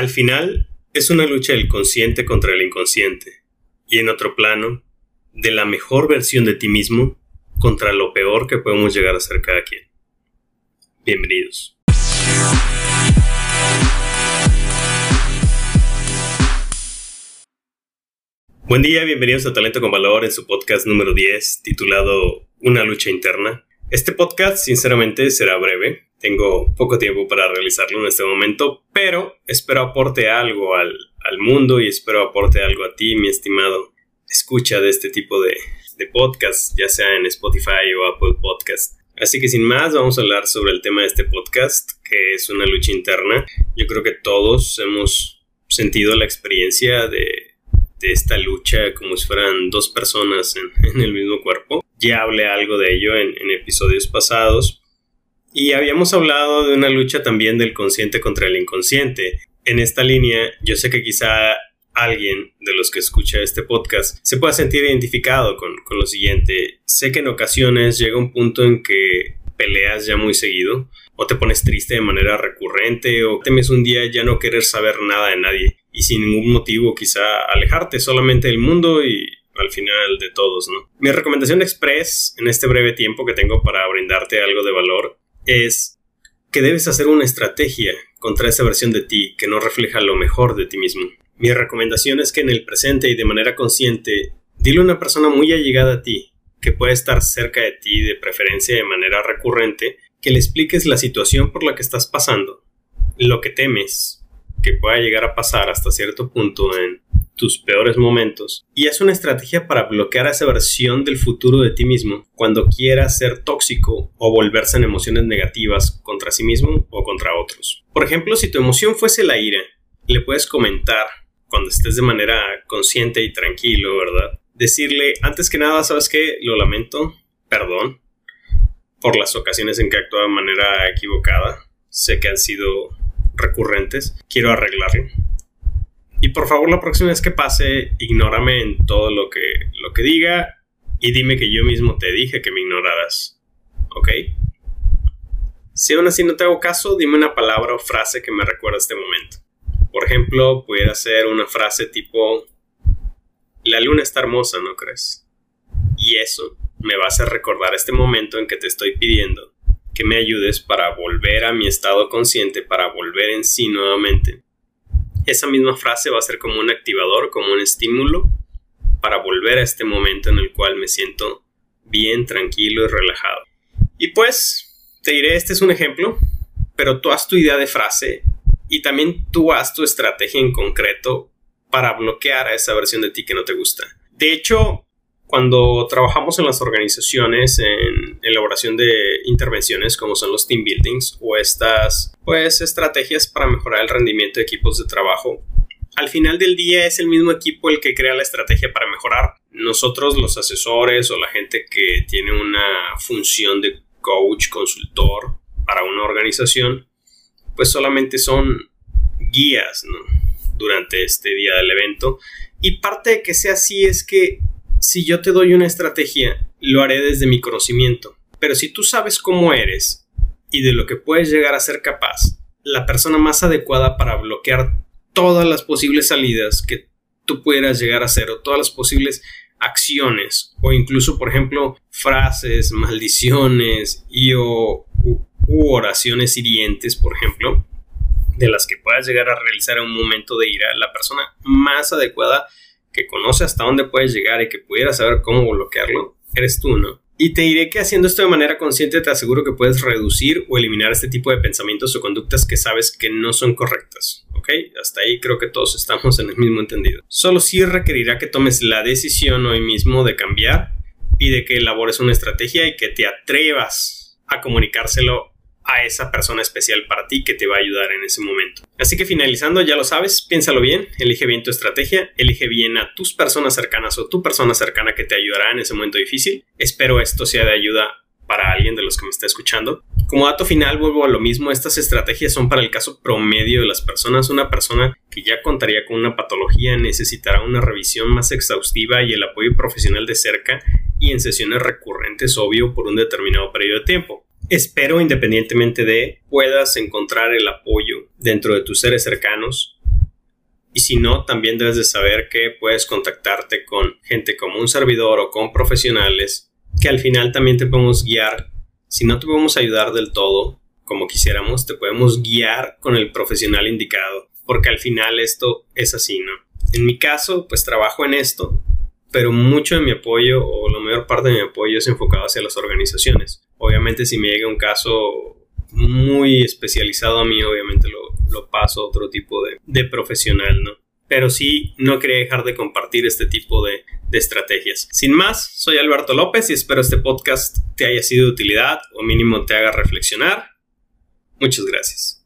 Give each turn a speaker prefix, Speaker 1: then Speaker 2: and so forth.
Speaker 1: Al final, es una lucha del consciente contra el inconsciente, y en otro plano, de la mejor versión de ti mismo contra lo peor que podemos llegar a ser cada quien. Bienvenidos. Buen día, bienvenidos a Talento con Valor en su podcast número 10 titulado Una lucha interna. Este podcast sinceramente será breve, tengo poco tiempo para realizarlo en este momento, pero espero aporte algo al, mundo y espero aporte algo a ti, mi estimado escucha de este tipo de, de podcast, ya sea en Spotify o Apple Podcast. Así que sin más, vamos a hablar sobre el tema de este podcast, que es una lucha interna. Yo creo que todos hemos sentido la experiencia de, de esta lucha como si fueran dos personas en, el mismo cuerpo. Ya hablé algo de ello en, en episodios pasados, y habíamos hablado de una lucha también del consciente contra el inconsciente. En esta línea, yo sé que quizá alguien de los que escucha este podcast se pueda sentir identificado con, lo siguiente. Sé que en ocasiones llega un punto en que peleas ya muy seguido, o te pones triste de manera recurrente, o temes un día ya no querer saber nada de nadie, y sin ningún motivo quizá alejarte solamente del mundo y al final de todos, ¿no? Mi recomendación express en este breve tiempo que tengo para brindarte algo de valor es que debes hacer una estrategia contra esa versión de ti que no refleja lo mejor de ti mismo. Mi recomendación es que en el presente y de manera consciente, dile a una persona muy allegada a ti, que puede estar cerca de ti de preferencia de manera recurrente, que le expliques la situación por la que estás pasando, lo que temes que pueda llegar a pasar hasta cierto punto en tus peores momentos y es una estrategia para bloquear esa versión del futuro de ti mismo cuando quieras ser tóxico o volverse en emociones negativas contra sí mismo o contra otros. Por ejemplo, si tu emoción fuese la ira, le puedes comentar cuando estés de manera consciente y tranquilo, ¿verdad? Decirle, antes que nada, ¿sabes qué? Lo lamento, perdón por las ocasiones en que actúa de manera equivocada. Sé que han sido recurrentes. Quiero arreglarlo y por favor, la próxima vez que pase, ignórame en todo lo que, lo que diga y dime que yo mismo te dije que me ignoraras. ¿Ok? Si aún así no te hago caso, dime una palabra o frase que me recuerda este momento. Por ejemplo, pudiera ser una frase tipo: La luna está hermosa, ¿no crees? Y eso me va a hacer recordar este momento en que te estoy pidiendo que me ayudes para volver a mi estado consciente, para volver en sí nuevamente esa misma frase va a ser como un activador, como un estímulo para volver a este momento en el cual me siento bien, tranquilo y relajado. Y pues, te diré, este es un ejemplo, pero tú haz tu idea de frase y también tú haz tu estrategia en concreto para bloquear a esa versión de ti que no te gusta. De hecho, cuando trabajamos en las organizaciones en elaboración de intervenciones como son los team buildings o estas pues estrategias para mejorar el rendimiento de equipos de trabajo al final del día es el mismo equipo el que crea la estrategia para mejorar. Nosotros los asesores o la gente que tiene una función de coach, consultor para una organización, pues solamente son guías durante este día del evento. Y parte de que sea así es que si yo te doy una estrategia, lo haré desde mi conocimiento. Pero si tú sabes cómo eres y de lo que puedes llegar a ser capaz, la persona más adecuada para bloquear todas las posibles salidas que tú pudieras llegar a hacer o todas las posibles acciones o incluso por ejemplo frases, maldiciones y o u oraciones hirientes por ejemplo de las que puedas llegar a realizar en un momento de ira, la persona más adecuada que conoce hasta dónde puedes llegar y que pudiera saber cómo bloquearlo, eres tú, ¿no? Y te diré que haciendo esto de manera consciente te aseguro que puedes reducir o eliminar este tipo de pensamientos o conductas que sabes que no son correctas. ¿Ok? Hasta ahí creo que todos estamos en el mismo entendido. Solo sí requerirá que tomes la decisión hoy mismo de cambiar y de que elabores una estrategia y que te atrevas a comunicárselo a esa persona especial para ti que te va a ayudar en ese momento. Así que finalizando, ya lo sabes, piénsalo bien, elige bien tu estrategia, elige bien a tus personas cercanas o tu persona cercana que te ayudará en ese momento difícil. Espero esto sea de ayuda para alguien de los que me está escuchando. Como dato final, vuelvo a lo mismo, estas estrategias son para el caso promedio de las personas. Una persona que ya contaría con una patología necesitará una revisión más exhaustiva y el apoyo profesional de cerca y en sesiones recurrentes, obvio, por un determinado periodo de tiempo. Espero, independientemente de, puedas encontrar el apoyo dentro de tus seres cercanos Y si no, también debes de saber que puedes contactarte con gente como un servidor o con profesionales que al final también te podemos guiar. Si no te podemos ayudar del todo como quisiéramos, te podemos guiar con el profesional indicado, porque al final esto es así, ¿no? En mi caso, pues trabajo en esto, pero mucho de mi apoyo o la mayor parte de mi apoyo es enfocado hacia las organizaciones. Obviamente si me llega un caso muy especializado a mí, obviamente lo, lo paso a otro tipo de, de, profesional, ¿no? Pero sí, no quería dejar de compartir este tipo de, de estrategias. Sin más, soy Alberto López y espero este podcast te haya sido de utilidad o mínimo te haga reflexionar. Muchas gracias.